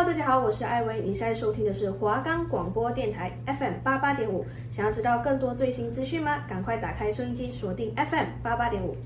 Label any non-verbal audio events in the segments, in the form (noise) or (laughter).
Hello，大家好，我是艾薇，你现在收听的是华冈广播电台 FM 八八点五。想要知道更多最新资讯吗？赶快打开收音机，锁定 FM 八八点五。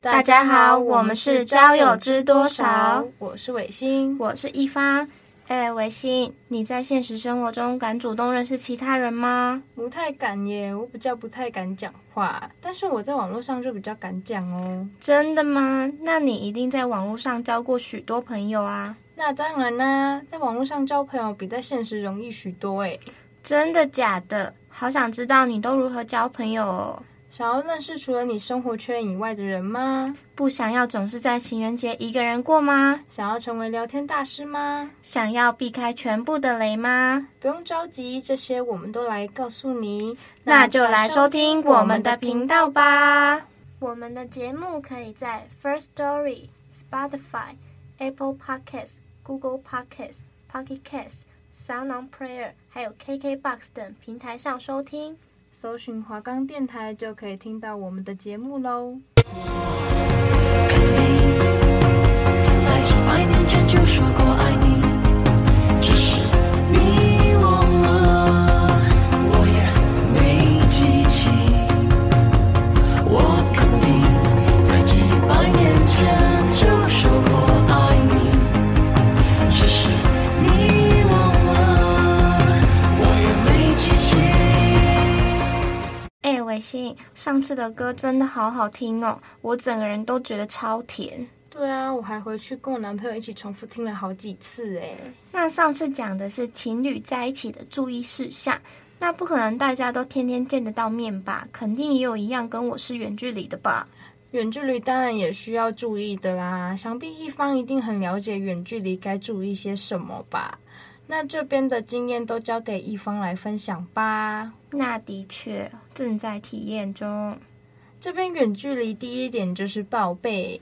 大家好，我们是交友知多少，我是伟星，我是一方。哎，维新，你在现实生活中敢主动认识其他人吗？不太敢耶，我比较不太敢讲话，但是我在网络上就比较敢讲哦。真的吗？那你一定在网络上交过许多朋友啊？那当然啦，在网络上交朋友比在现实容易许多诶。真的假的？好想知道你都如何交朋友哦。想要认识除了你生活圈以外的人吗？不想要总是在情人节一个人过吗？想要成为聊天大师吗？想要避开全部的雷吗？不用着急，这些我们都来告诉你。那就来收听我们的频道吧。我们的节目可以在 First Story、Spotify、Apple Podcasts、Google Podcasts、Pocket Casts、Sound On Player 还有 KKBox 等平台上收听。搜寻华冈电台就可以听到我们的节目喽。在几百年前就说过爱你，哎，伟星，上次的歌真的好好听哦，我整个人都觉得超甜。对啊，我还回去跟我男朋友一起重复听了好几次哎。那上次讲的是情侣在一起的注意事项，那不可能大家都天天见得到面吧？肯定也有一样跟我是远距离的吧？远距离当然也需要注意的啦，想必一方一定很了解远距离该注意些什么吧？那这边的经验都交给一方来分享吧。那的确正在体验中。这边远距离第一点就是报备，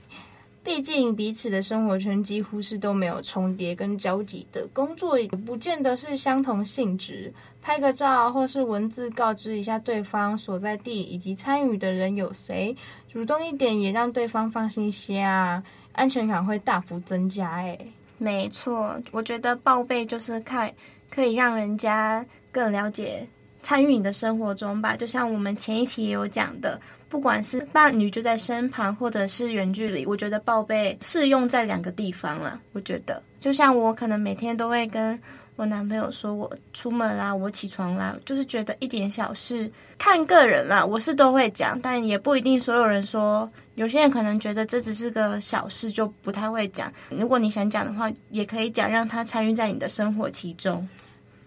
毕竟彼此的生活圈几乎是都没有重叠跟交集的，工作也不见得是相同性质。拍个照或是文字告知一下对方所在地以及参与的人有谁，主动一点也让对方放心些啊，安全感会大幅增加诶。没错，我觉得报备就是看可以让人家更了解参与你的生活中吧。就像我们前一期也有讲的，不管是伴侣就在身旁，或者是远距离，我觉得报备适用在两个地方了。我觉得，就像我可能每天都会跟我男朋友说我出门啦，我起床啦，就是觉得一点小事，看个人啦，我是都会讲，但也不一定所有人说。有些人可能觉得这只是个小事，就不太会讲。如果你想讲的话，也可以讲，让他参与在你的生活其中。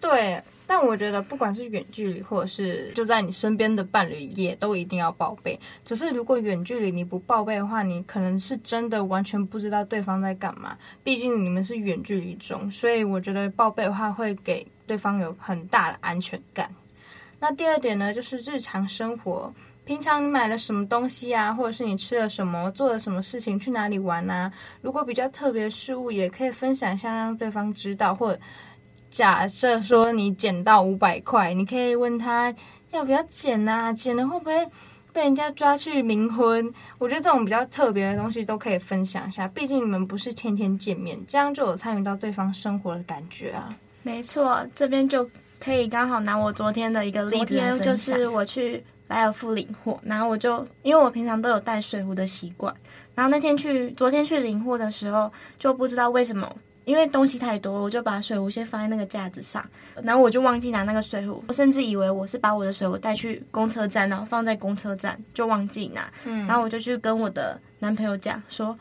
对，但我觉得不管是远距离，或者是就在你身边的伴侣，也都一定要报备。只是如果远距离你不报备的话，你可能是真的完全不知道对方在干嘛。毕竟你们是远距离中，所以我觉得报备的话会给对方有很大的安全感。那第二点呢，就是日常生活。平常你买了什么东西啊，或者是你吃了什么，做了什么事情，去哪里玩啊？如果比较特别的事物，也可以分享一下，让对方知道。或者假设说你捡到五百块，你可以问他要不要捡啊？捡了会不会被人家抓去冥婚？我觉得这种比较特别的东西都可以分享一下。毕竟你们不是天天见面，这样就有参与到对方生活的感觉啊。没错，这边就可以刚好拿我昨天的一个例子，昨天就是我去。莱尔富领货，然后我就因为我平常都有带水壶的习惯，然后那天去昨天去领货的时候就不知道为什么，因为东西太多了，我就把水壶先放在那个架子上，然后我就忘记拿那个水壶，我甚至以为我是把我的水壶带去公车站，然后放在公车站就忘记拿，嗯，然后我就去跟我的男朋友讲说，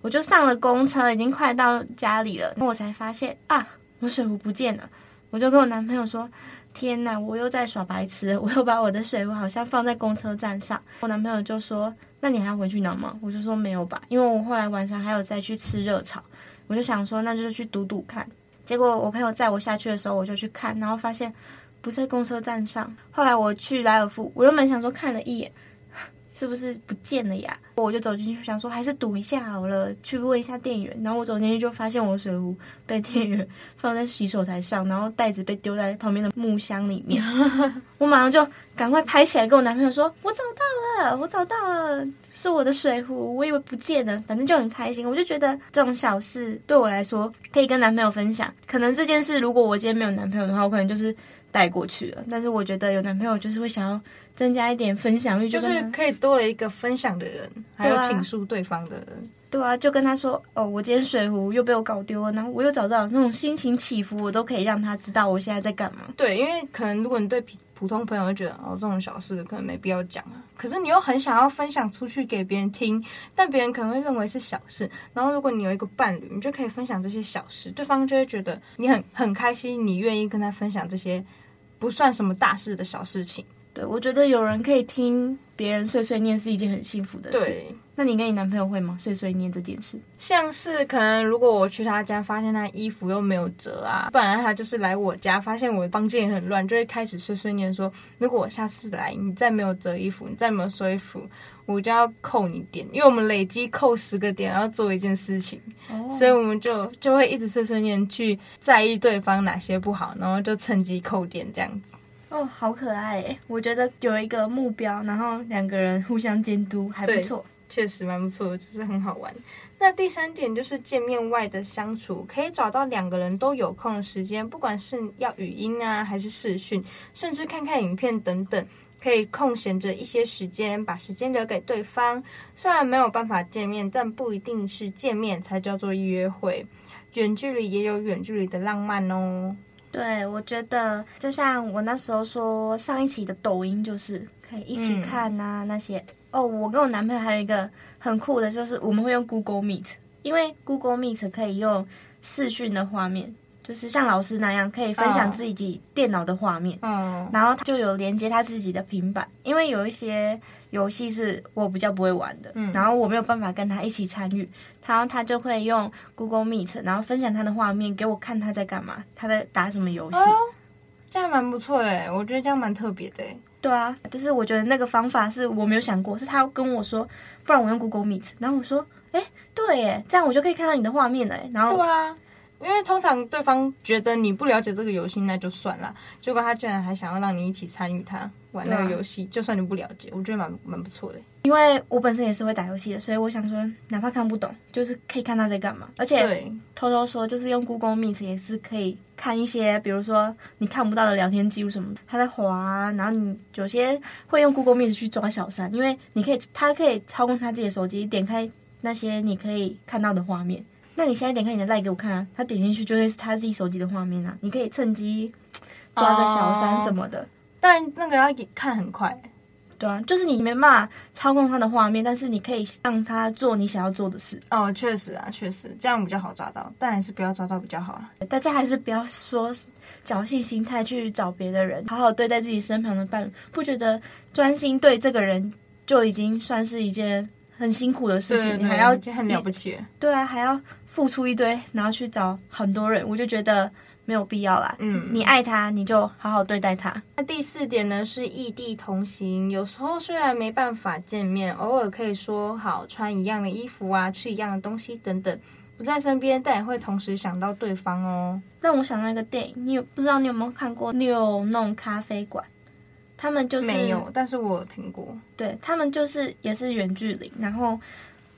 我就上了公车，已经快到家里了，然后我才发现啊，我水壶不见了，我就跟我男朋友说。天哪！我又在耍白痴，(laughs) 我又把我的水壶好像放在公车站上。我男朋友就说：“那你还要回去拿吗？”我就说：“没有吧，因为我后来晚上还有再去吃热炒。”我就想说，那就是去赌赌看。结果我朋友载我下去的时候，我就去看，然后发现不在公车站上。后来我去莱尔富，我原本想说看了一眼，(laughs) 是不是不见了呀？我就走进去，想说还是赌一下好了，去问一下店员。然后我走进去就发现我的水壶被店员 (laughs) 放在洗手台上，然后袋子被丢在旁边的木箱里面。(laughs) 我马上就赶快拍起来，跟我男朋友说：“我找到了，我找到了，是我的水壶。我以为不见了，反正就很开心。我就觉得这种小事对我来说可以跟男朋友分享。可能这件事如果我今天没有男朋友的话，我可能就是。”带过去了，但是我觉得有男朋友就是会想要增加一点分享欲，就是可以多了一个分享的人，还有倾诉对方的人。对啊，就跟他说哦，我今天水壶又被我搞丢了，然后我又找到那种心情起伏，我都可以让他知道我现在在干嘛。对，因为可能如果你对普通朋友就觉得哦，这种小事可能没必要讲啊，可是你又很想要分享出去给别人听，但别人可能会认为是小事。然后如果你有一个伴侣，你就可以分享这些小事，对方就会觉得你很很开心，你愿意跟他分享这些。不算什么大事的小事情，对，我觉得有人可以听别人碎碎念是一件很幸福的事。对，那你跟你男朋友会吗？碎碎念这件事，像是可能如果我去他家发现他衣服又没有折啊，不然他就是来我家发现我房间也很乱，就会开始碎碎念说，如果我下次来你再没有折衣服，你再没有收衣服，我就要扣你点，因为我们累积扣十个点，然后做一件事情，oh. 所以我们就就会一直碎碎念去在意对方哪些不好，然后就趁机扣点这样子。哦，oh, 好可爱诶！我觉得有一个目标，然后两个人互相监督还不错，确实蛮不错，就是很好玩。那第三点就是见面外的相处，可以找到两个人都有空的时间，不管是要语音啊，还是视讯，甚至看看影片等等。可以空闲着一些时间，把时间留给对方。虽然没有办法见面，但不一定是见面才叫做约会。远距离也有远距离的浪漫哦。对，我觉得就像我那时候说，上一期的抖音就是可以一起看啊、嗯、那些。哦，我跟我男朋友还有一个很酷的，就是我们会用 Google Meet，因为 Google Meet 可以用视讯的画面。就是像老师那样，可以分享自己电脑的画面，嗯，oh. 然后他就有连接他自己的平板，因为有一些游戏是我比较不会玩的，嗯，然后我没有办法跟他一起参与，然后他就会用 Google Meet，然后分享他的画面给我看他在干嘛，他在打什么游戏，oh, 这样蛮不错的，我觉得这样蛮特别的，对啊，就是我觉得那个方法是我没有想过，是他跟我说，不然我用 Google Meet，然后我说，哎，对耶，这样我就可以看到你的画面了，然后对啊。因为通常对方觉得你不了解这个游戏，那就算了。结果他居然还想要让你一起参与他玩那个游戏，就算你不了解，我觉得蛮蛮不错的。因为我本身也是会打游戏的，所以我想说，哪怕看不懂，就是可以看他在干嘛。而且偷偷说，就是用 Google Meet 也是可以看一些，比如说你看不到的聊天记录什么，他在滑，然后你有些会用 Google Meet 去抓小三，因为你可以，他可以操控他自己的手机，点开那些你可以看到的画面。那你现在点开你的 LINE 给我看啊，他点进去就会是他自己手机的画面啊，你可以趁机抓个小三什么的，哦、但那个要看很快，对啊，就是你没办法操控他的画面，但是你可以让他做你想要做的事。哦，确实啊，确实这样比较好抓到，但还是不要抓到比较好啊。大家还是不要说侥幸心态去找别的人，好好对待自己身旁的伴侣，不觉得专心对这个人就已经算是一件很辛苦的事情，你还要很了不起，对啊，还要。付出一堆，然后去找很多人，我就觉得没有必要啦。嗯，你爱他，你就好好对待他。那第四点呢，是异地同行。有时候虽然没办法见面，偶尔可以说好穿一样的衣服啊，吃一样的东西等等，不在身边，但也会同时想到对方哦。让我想到一个电影，你有不知道你有没有看过《六弄咖啡馆》？他们就是没有，但是我听过。对，他们就是也是远距离，然后。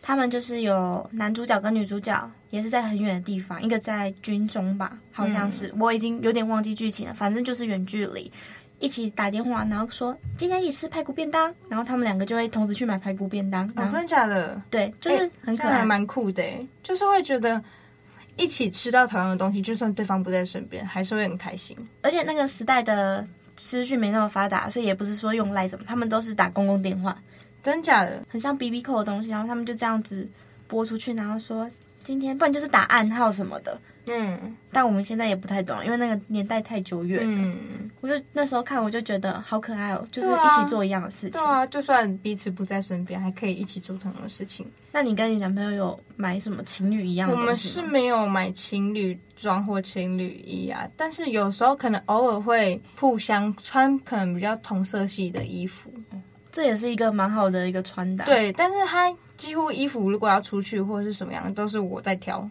他们就是有男主角跟女主角，也是在很远的地方，一个在军中吧，好像是，嗯、我已经有点忘记剧情了。反正就是远距离，一起打电话，然后说今天一起吃排骨便当，然后他们两个就会同时去买排骨便当。啊，真的假的？对，就是很可爱，蛮酷的，就是会觉得一起吃到同样的东西，就算对方不在身边，还是会很开心。而且那个时代的资讯没那么发达，所以也不是说用赖什么，他们都是打公共电话。真假的，很像 BB Call 的东西，然后他们就这样子播出去，然后说今天，不然就是打暗号什么的。嗯，但我们现在也不太懂，因为那个年代太久远了。嗯，我就那时候看，我就觉得好可爱哦，就是一起做一样的事情。对啊，就算彼此不在身边，还可以一起做同样的事情。那你跟你男朋友有买什么情侣一样的？我们是没有买情侣装或情侣衣啊，但是有时候可能偶尔会互相穿，可能比较同色系的衣服。这也是一个蛮好的一个穿搭。对，但是他几乎衣服如果要出去或者是什么样，都是我在挑。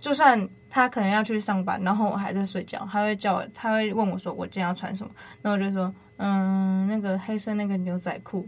就算他可能要去上班，然后我还在睡觉，他会叫我，他会问我说我今天要穿什么，那我就说，嗯，那个黑色那个牛仔裤，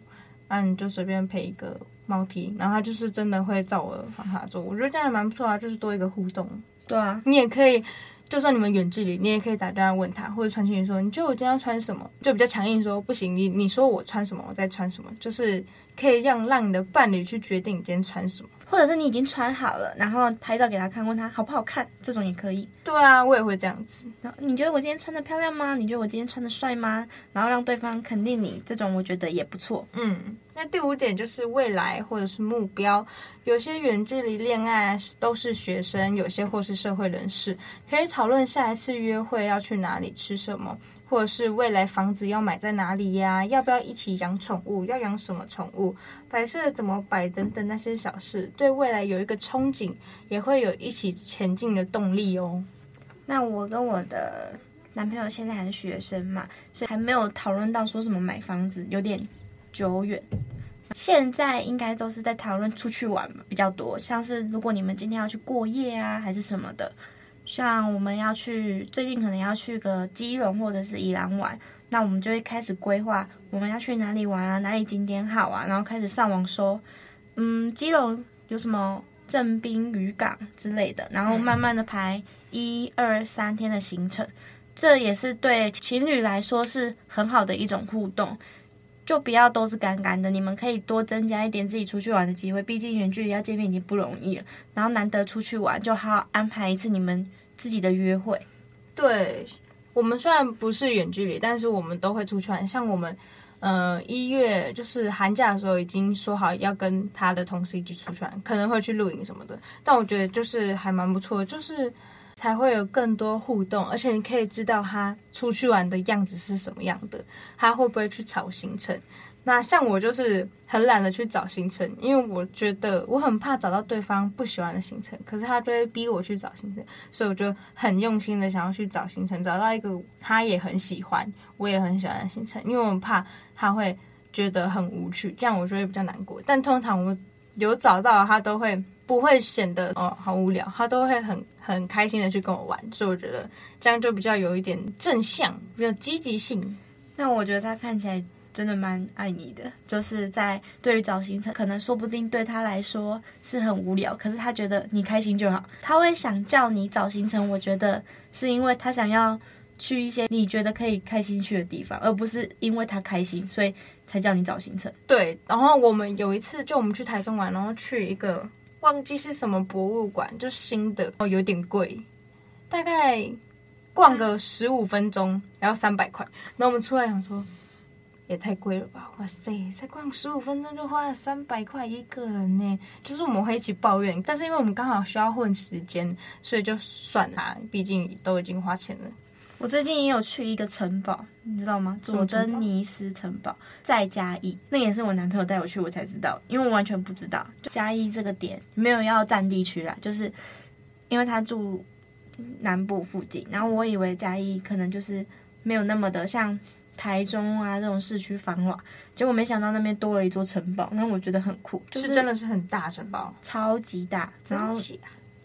那你就随便配一个毛 T，然后他就是真的会照我的方法做，我觉得这样还蛮不错啊，就是多一个互动。对啊，你也可以。就算你们远距离，你也可以打电话问他，或者传讯息说，你觉得我今天要穿什么？就比较强硬说不行，你你说我穿什么，我再穿什么，就是可以让让你的伴侣去决定你今天穿什么。或者是你已经穿好了，然后拍照给他看，问他好不好看，这种也可以。对啊，我也会这样子。然后你觉得我今天穿的漂亮吗？你觉得我今天穿的帅吗？然后让对方肯定你，这种我觉得也不错。嗯，那第五点就是未来或者是目标。有些远距离恋爱都是学生，有些或是社会人士，可以讨论下一次约会要去哪里吃什么。或者是未来房子要买在哪里呀？要不要一起养宠物？要养什么宠物？摆设怎么摆？等等那些小事，对未来有一个憧憬，也会有一起前进的动力哦。那我跟我的男朋友现在还是学生嘛，所以还没有讨论到说什么买房子，有点久远。现在应该都是在讨论出去玩比较多，像是如果你们今天要去过夜啊，还是什么的。像我们要去，最近可能要去个基隆或者是宜兰玩，那我们就会开始规划我们要去哪里玩啊，哪里景点好啊，然后开始上网搜，嗯，基隆有什么正滨渔港之类的，然后慢慢的排一二三天的行程，这也是对情侣来说是很好的一种互动，就不要都是干干的，你们可以多增加一点自己出去玩的机会，毕竟远距离要见面已经不容易了，然后难得出去玩，就好好安排一次你们。自己的约会，对，我们虽然不是远距离，但是我们都会出去玩。像我们，呃，一月就是寒假的时候，已经说好要跟他的同事一起出去玩，可能会去露营什么的。但我觉得就是还蛮不错的，就是才会有更多互动，而且你可以知道他出去玩的样子是什么样的，他会不会去吵行程。那像我就是很懒得去找行程，因为我觉得我很怕找到对方不喜欢的行程，可是他就会逼我去找行程，所以我就很用心的想要去找行程，找到一个他也很喜欢，我也很喜欢的行程，因为我怕他会觉得很无趣，这样我就会比较难过。但通常我有找到，他都会不会显得哦好无聊，他都会很很开心的去跟我玩，所以我觉得这样就比较有一点正向，比较积极性。那我觉得他看起来。真的蛮爱你的，就是在对于找行程，可能说不定对他来说是很无聊，可是他觉得你开心就好，他会想叫你找行程。我觉得是因为他想要去一些你觉得可以开心去的地方，而不是因为他开心所以才叫你找行程。对，然后我们有一次就我们去台中玩，然后去一个忘记是什么博物馆，就新的哦，有点贵，大概逛个十五分钟要三百块，然后我们出来想说。也太贵了吧！哇塞，才逛十五分钟就花了三百块一个人呢。就是我们会一起抱怨，但是因为我们刚好需要混时间，所以就算啦，毕竟都已经花钱了。我最近也有去一个城堡，你知道吗？佐登尼斯城堡在嘉义，那也是我男朋友带我去，我才知道，因为我完全不知道嘉义这个点没有要占地区啦，就是因为他住南部附近，然后我以为嘉义可能就是没有那么的像。台中啊，这种市区繁华，结果没想到那边多了一座城堡，那我觉得很酷，就是真的是很大城堡，超级大，然后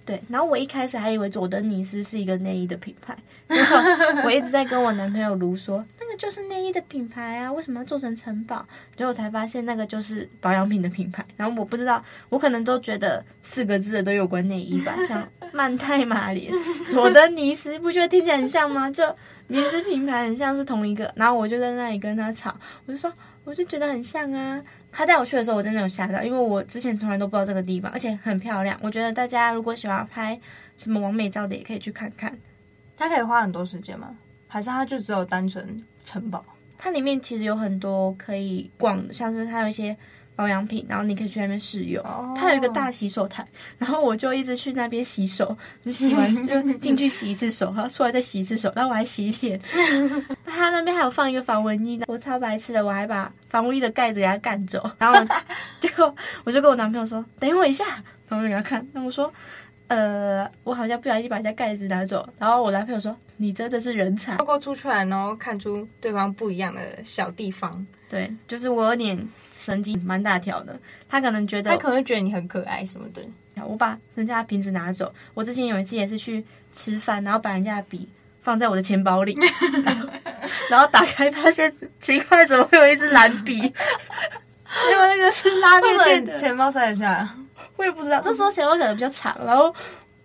对，然后我一开始还以为佐登尼斯是一个内衣的品牌，结果我一直在跟我男朋友卢说，那个就是内衣的品牌啊，为什么要做成城堡？结果才发现那个就是保养品的品牌，然后我不知道，我可能都觉得四个字的都有关内衣吧，像曼泰玛莲、佐登尼斯，不觉得听起来很像吗？就。名字品牌很像是同一个，然后我就在那里跟他吵，我就说，我就觉得很像啊。他带我去的时候，我真的有吓到，因为我之前从来都不知道这个地方，而且很漂亮。我觉得大家如果喜欢拍什么完美照的，也可以去看看。他可以花很多时间吗？还是他就只有单纯城堡？它里面其实有很多可以逛的，像是它有一些。保养品，然后你可以去那边试用。Oh. 它有一个大洗手台，然后我就一直去那边洗手，就洗完 (laughs) 就进去洗一次手，然后出来再洗一次手，然后我还洗脸。(laughs) 他那边还有放一个防蚊衣的，我超白痴的，我还把防蚊衣的盖子给他干走。然后结果 (laughs) 我就跟我男朋友说：“等我一下。”然后给他看，那我说：“呃，我好像不小心把人家盖子拿走。然后我男朋友说：“你真的是人才。”透过出去然后看出对方不一样的小地方。对，就是我有点神经蛮大条的，他可能觉得他可能会觉得你很可爱什么的。我把人家的瓶子拿走。我之前有一次也是去吃饭，然后把人家的笔放在我的钱包里，然后，然后打开发现奇怪，怎么会有一支蓝笔？(laughs) 结果那个是拉面店的。钱包塞一下。我也不知道，那时候钱包可能比较长，然后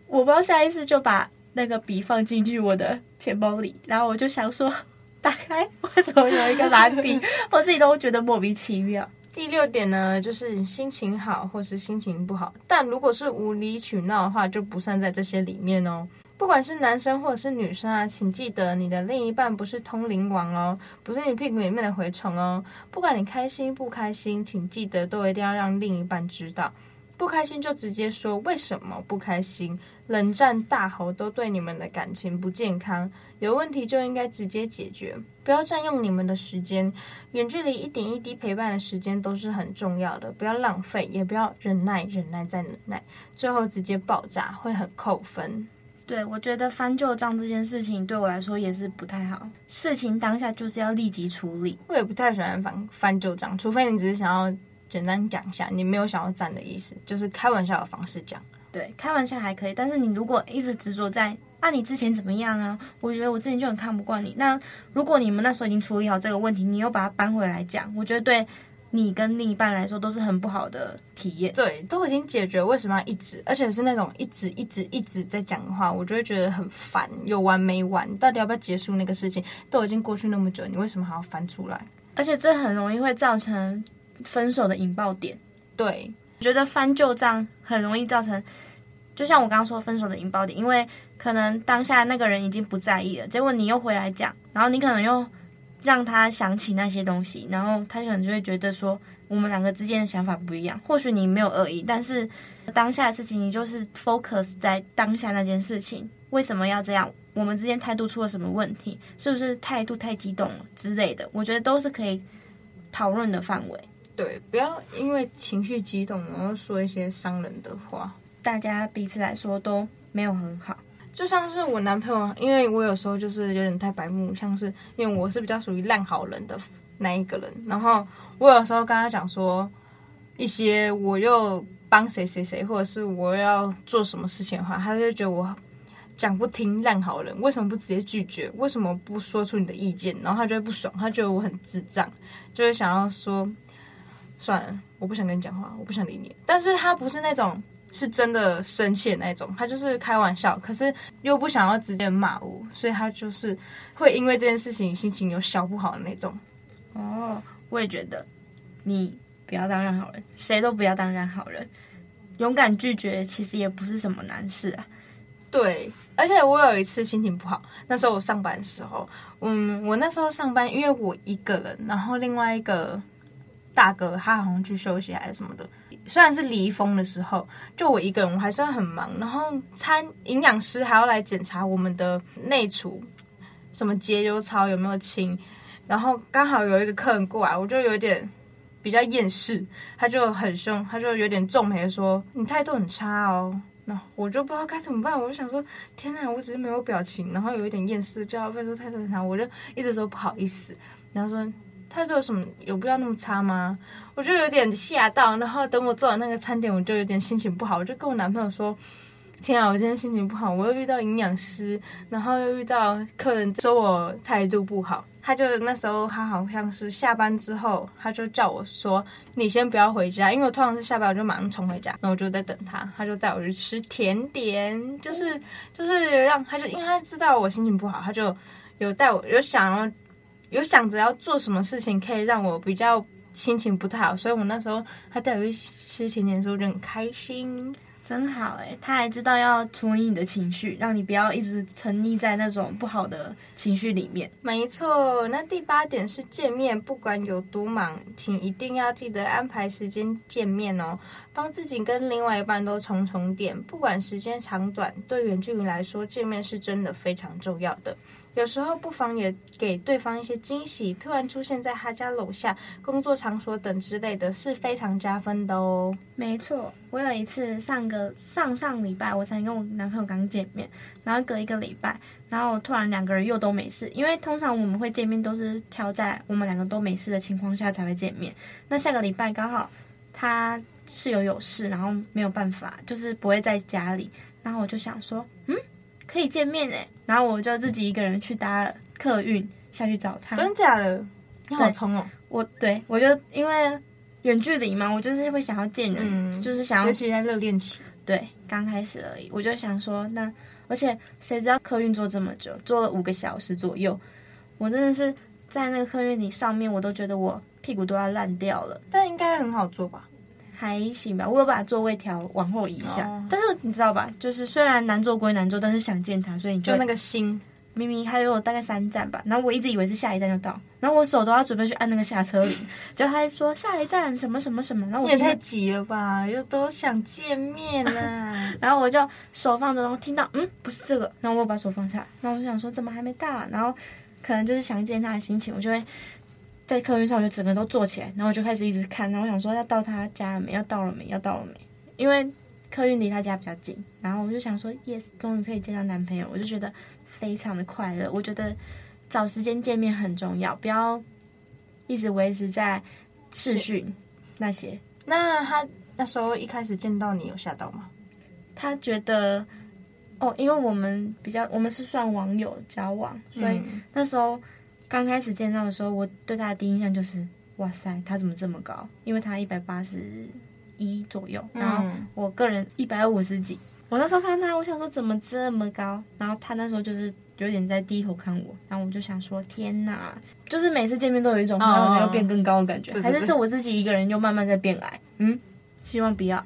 我不知道下意识就把那个笔放进去我的钱包里，然后我就想说，(laughs) 打开为什么有一个蓝笔？(laughs) 我自己都觉得莫名其妙。第六点呢，就是心情好或是心情不好，但如果是无理取闹的话，就不算在这些里面哦。不管是男生或者是女生啊，请记得你的另一半不是通灵王哦，不是你屁股里面的蛔虫哦。不管你开心不开心，请记得都一定要让另一半知道。不开心就直接说为什么不开心，冷战大吼都对你们的感情不健康。有问题就应该直接解决，不要占用你们的时间。远距离一点一滴陪伴的时间都是很重要的，不要浪费，也不要忍耐、忍耐再忍耐，最后直接爆炸会很扣分。对，我觉得翻旧账这件事情对我来说也是不太好。事情当下就是要立即处理。我也不太喜欢翻翻旧账，除非你只是想要。简单讲一下，你没有想要站的意思，就是开玩笑的方式讲。对，开玩笑还可以，但是你如果一直执着在啊，你之前怎么样啊？我觉得我之前就很看不惯你。那如果你们那时候已经处理好这个问题，你又把它搬回来讲，我觉得对你跟另一半来说都是很不好的体验。对，都已经解决，为什么要一直？而且是那种一直一直一直在讲的话，我就会觉得很烦，有完没完？到底要不要结束那个事情？都已经过去那么久，你为什么还要翻出来？而且这很容易会造成。分手的引爆点，对，我觉得翻旧账很容易造成，就像我刚刚说分手的引爆点，因为可能当下那个人已经不在意了，结果你又回来讲，然后你可能又让他想起那些东西，然后他可能就会觉得说我们两个之间的想法不一样。或许你没有恶意，但是当下的事情你就是 focus 在当下那件事情，为什么要这样？我们之间态度出了什么问题？是不是态度太激动了之类的？我觉得都是可以讨论的范围。对，不要因为情绪激动，然后说一些伤人的话。大家彼此来说都没有很好。就像是我男朋友，因为我有时候就是有点太白目，像是因为我是比较属于烂好人的那一个人。然后我有时候跟他讲说一些我又帮谁谁谁，或者是我要做什么事情的话，他就觉得我讲不听烂好人。为什么不直接拒绝？为什么不说出你的意见？然后他就会不爽，他觉得我很智障，就会想要说。算了，我不想跟你讲话，我不想理你。但是他不是那种是真的生气的那种，他就是开玩笑，可是又不想要直接骂我，所以他就是会因为这件事情心情有小不好的那种。哦，我也觉得，你不要当烂好人，谁都不要当烂好人，勇敢拒绝其实也不是什么难事啊。对，而且我有一次心情不好，那时候我上班的时候，嗯，我那时候上班，因为我一个人，然后另外一个。大哥他好像去休息还是什么的，虽然是离峰的时候，就我一个人，我还是很忙。然后餐营养师还要来检查我们的内厨，什么节油槽有没有清。然后刚好有一个客人过来，我就有点比较厌世，他就很凶，他就有点皱眉说：“你态度很差哦。”那我就不知道该怎么办，我就想说：“天哪，我只是没有表情，然后有一点厌世，就要被说态度很差。”我就一直说不好意思，然后说。态度有什么有必要那么差吗？我就有点吓到，然后等我做完那个餐点，我就有点心情不好，我就跟我男朋友说：“天啊，我今天心情不好，我又遇到营养师，然后又遇到客人说我态度不好。”他就那时候他好像是下班之后，他就叫我说：“你先不要回家，因为我通常是下班我就马上冲回家，那我就在等他，他就带我去吃甜点，就是就是让他就因为他知道我心情不好，他就有带我有想要。”有想着要做什么事情可以让我比较心情不太好，所以我那时候他带我去吃甜点的时候，我就很开心，真好诶，他还知道要处理你的情绪，让你不要一直沉溺在那种不好的情绪里面。没错，那第八点是见面，不管有多忙，请一定要记得安排时间见面哦，帮自己跟另外一半都重重点。不管时间长短，对远距离来说，见面是真的非常重要的。有时候不妨也给对方一些惊喜，突然出现在他家楼下、工作场所等之类的，是非常加分的哦。没错，我有一次上个上上礼拜，我才跟我男朋友刚见面，然后隔一个礼拜，然后突然两个人又都没事，因为通常我们会见面都是挑在我们两个都没事的情况下才会见面。那下个礼拜刚好他室友有事，然后没有办法，就是不会在家里，然后我就想说，嗯。可以见面哎，然后我就自己一个人去搭客运下去找他。真假的？你好冲哦！我对我就因为远距离嘛，我就是会想要见人，嗯、就是想要。尤其在热恋期。对，刚开始而已。我就想说，那而且谁知道客运坐这么久，坐了五个小时左右，我真的是在那个客运里上面，我都觉得我屁股都要烂掉了。但应该很好坐吧？还行吧，我有把座位调往后移一下。Oh. 但是你知道吧，就是虽然难坐归难坐，但是想见他，所以你就，就那个心，明明还有大概三站吧，然后我一直以为是下一站就到，然后我手都要准备去按那个下车铃，(laughs) 就他还说下一站什么什么什么，然后我也太急了吧，又都想见面呢，(laughs) 然后我就手放着，然后听到嗯不是这个，然后我把手放下，然后我就想说怎么还没到啊，然后可能就是想见他的心情，我就会。在客运上，我就整个都坐起来，然后我就开始一直看，然后我想说要到他家了没？要到了没？要到了没？因为客运离他家比较近，然后我就想说，yes，终于可以见到男朋友，我就觉得非常的快乐。我觉得找时间见面很重要，不要一直维持在视讯那些。那他那时候一开始见到你有吓到吗？他觉得哦，因为我们比较，我们是算网友交往，所以那时候。刚开始见到的时候，我对他的第一印象就是，哇塞，他怎么这么高？因为他一百八十一左右，然后我个人一百五十几。我那时候看他，我想说怎么这么高？然后他那时候就是有点在低头看我，然后我就想说天哪，就是每次见面都有一种好像要变更高的感觉，还是是我自己一个人又慢慢在变矮？嗯，希望不要。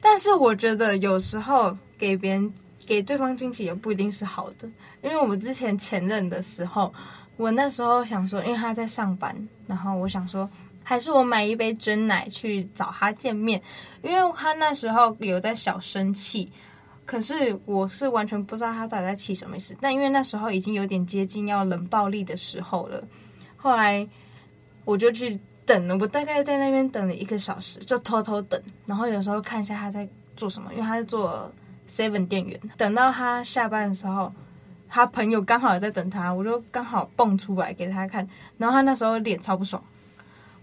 但是我觉得有时候给别人给对方惊喜也不一定是好的，因为我们之前前任的时候。我那时候想说，因为他在上班，然后我想说，还是我买一杯真奶去找他见面，因为他那时候有在小生气，可是我是完全不知道他到底在气什么意思。但因为那时候已经有点接近要冷暴力的时候了，后来我就去等了，我大概在那边等了一个小时，就偷偷等，然后有时候看一下他在做什么，因为他是做 seven 店员，等到他下班的时候。他朋友刚好也在等他，我就刚好蹦出来给他看，然后他那时候脸超不爽，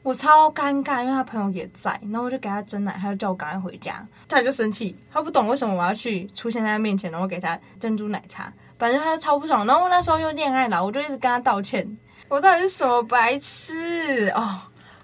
我超尴尬，因为他朋友也在，然后我就给他珍奶，他就叫我赶快回家，他就生气，他不懂为什么我要去出现在他面前，然后给他珍珠奶茶，反正他就超不爽，然后我那时候又恋爱脑，我就一直跟他道歉，我到底是什么白痴？哦。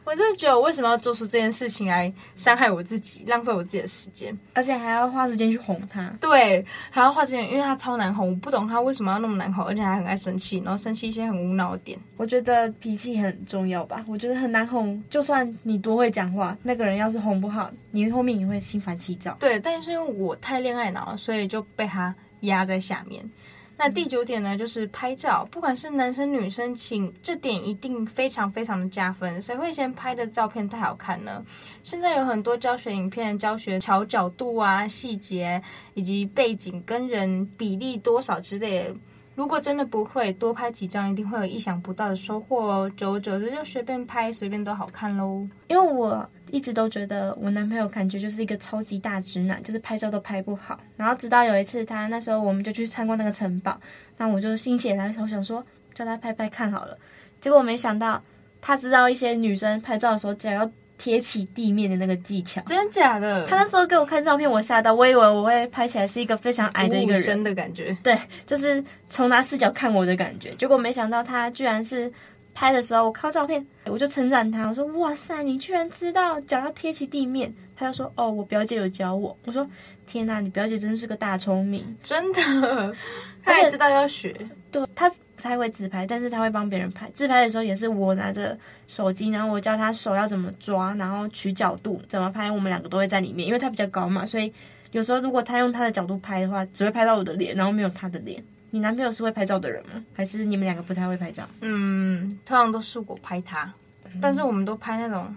我真的觉得我为什么要做出这件事情来伤害我自己，浪费我自己的时间，而且还要花时间去哄他。对，还要花时间，因为他超难哄，我不懂他为什么要那么难哄，而且还很爱生气，然后生气一些很无脑的点。我觉得脾气很重要吧，我觉得很难哄，就算你多会讲话，那个人要是哄不好，你后面也会心烦气躁。对，但是因为我太恋爱脑了，所以就被他压在下面。那第九点呢，就是拍照，不管是男生女生，请这点一定非常非常的加分。谁会先拍的照片太好看呢？现在有很多教学影片，教学调角度啊、细节以及背景跟人比例多少之类的。如果真的不会，多拍几张，一定会有意想不到的收获哦。久而久之，就随便拍，随便都好看喽。因为我一直都觉得我男朋友感觉就是一个超级大直男，就是拍照都拍不好。然后直到有一次，他那时候我们就去参观那个城堡，那我就心血来潮想说叫他拍拍看好了。结果我没想到他知道一些女生拍照的时候只要贴起地面的那个技巧，真的假的？他那时候给我看照片，我吓到，我以为我会拍起来是一个非常矮的一个人的感觉，对，就是从他视角看我的感觉。结果没想到他居然是拍的时候，我看到照片，我就称赞他，我说哇塞，你居然知道脚要贴起地面。他就说哦，我表姐有教我。我说天哪，你表姐真的是个大聪明，真的，(laughs) 他也知道要学，对他。不太会自拍，但是他会帮别人拍。自拍的时候也是我拿着手机，然后我教他手要怎么抓，然后取角度怎么拍，我们两个都会在里面。因为他比较高嘛，所以有时候如果他用他的角度拍的话，只会拍到我的脸，然后没有他的脸。你男朋友是会拍照的人吗？还是你们两个不太会拍照？嗯，通常都是我拍他，但是我们都拍那种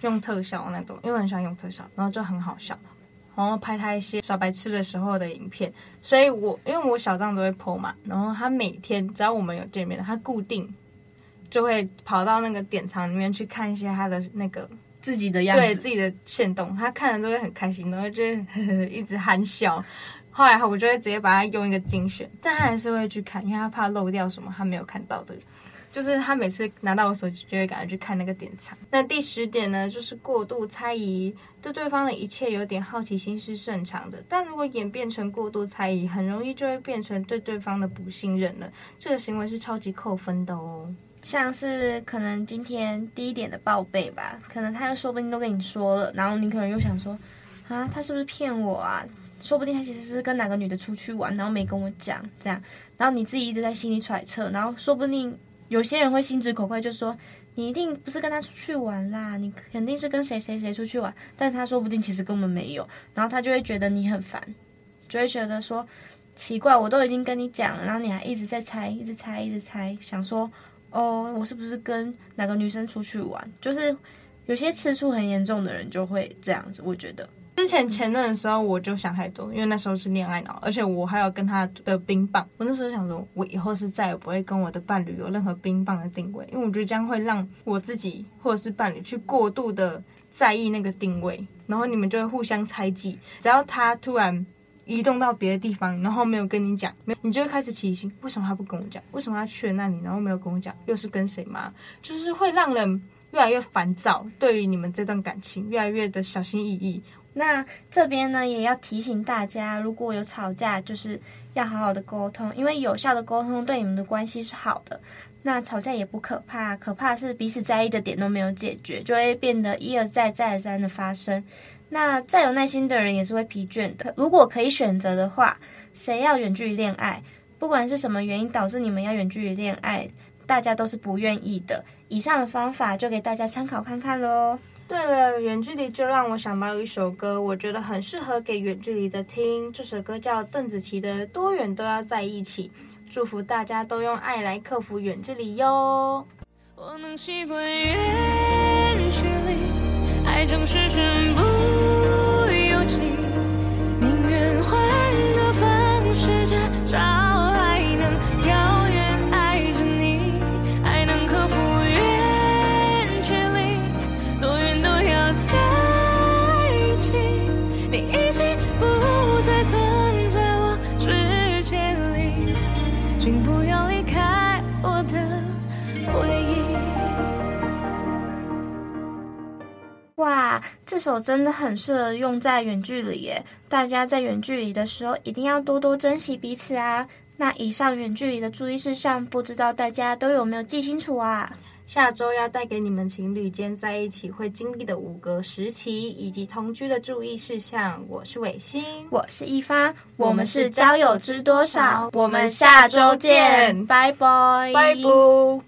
用特效那种，因为我很喜欢用特效，然后就很好笑。然后拍他一些耍白痴的时候的影片。所以我因为我小账都会 po 嘛，然后他每天只要我们有见面，他固定就会跑到那个典藏里面去看一些他的那个自己的样子，对自己的线动，他看了都会很开心，然后就 (laughs) 一直憨笑。后来我就会直接把它用一个精选，但他还是会去看，因为他怕漏掉什么他没有看到的。就是他每次拿到我手机，就会赶快去看那个典藏。那第十点呢，就是过度猜疑，对对方的一切有点好奇心是正常的，但如果演变成过度猜疑，很容易就会变成对对方的不信任了。这个行为是超级扣分的哦。像是可能今天第一点的报备吧，可能他又说不定都跟你说了，然后你可能又想说，啊，他是不是骗我啊？说不定他其实是跟哪个女的出去玩，然后没跟我讲，这样，然后你自己一直在心里揣测，然后说不定。有些人会心直口快，就说你一定不是跟他出去玩啦，你肯定是跟谁谁谁出去玩。但他说不定其实根本没有，然后他就会觉得你很烦，就会觉得说奇怪，我都已经跟你讲了，然后你还一直在猜，一直猜，一直猜，想说哦，我是不是跟哪个女生出去玩？就是有些吃醋很严重的人就会这样子，我觉得。之前前任的时候，我就想太多，因为那时候是恋爱脑，而且我还有跟他的冰棒。我那时候想说，我以后是再也不会跟我的伴侣有任何冰棒的定位，因为我觉得这样会让我自己或者是伴侣去过度的在意那个定位，然后你们就会互相猜忌。只要他突然移动到别的地方，然后没有跟你讲，你就会开始起疑心，为什么他不跟我讲？为什么他去了那里，然后没有跟我讲？又是跟谁吗？就是会让人越来越烦躁，对于你们这段感情越来越的小心翼翼。那这边呢，也要提醒大家，如果有吵架，就是要好好的沟通，因为有效的沟通对你们的关系是好的。那吵架也不可怕，可怕是彼此在意的点都没有解决，就会变得一而再、再而三的发生。那再有耐心的人也是会疲倦的。如果可以选择的话，谁要远距离恋爱？不管是什么原因导致你们要远距离恋爱，大家都是不愿意的。以上的方法就给大家参考看看喽。对了，远距离就让我想到一首歌，我觉得很适合给远距离的听。这首歌叫邓紫棋的《多远都要在一起》，祝福大家都用爱来克服远距离哟。我能习惯远距离，爱总是身不由己，这首真的很适合用在远距离耶！大家在远距离的时候，一定要多多珍惜彼此啊。那以上远距离的注意事项，不知道大家都有没有记清楚啊？下周要带给你们情侣间在一起会经历的五个时期，以及同居的注意事项。我是伟星，我是一发，我们是交友知多少？我们下周见，拜拜，拜拜。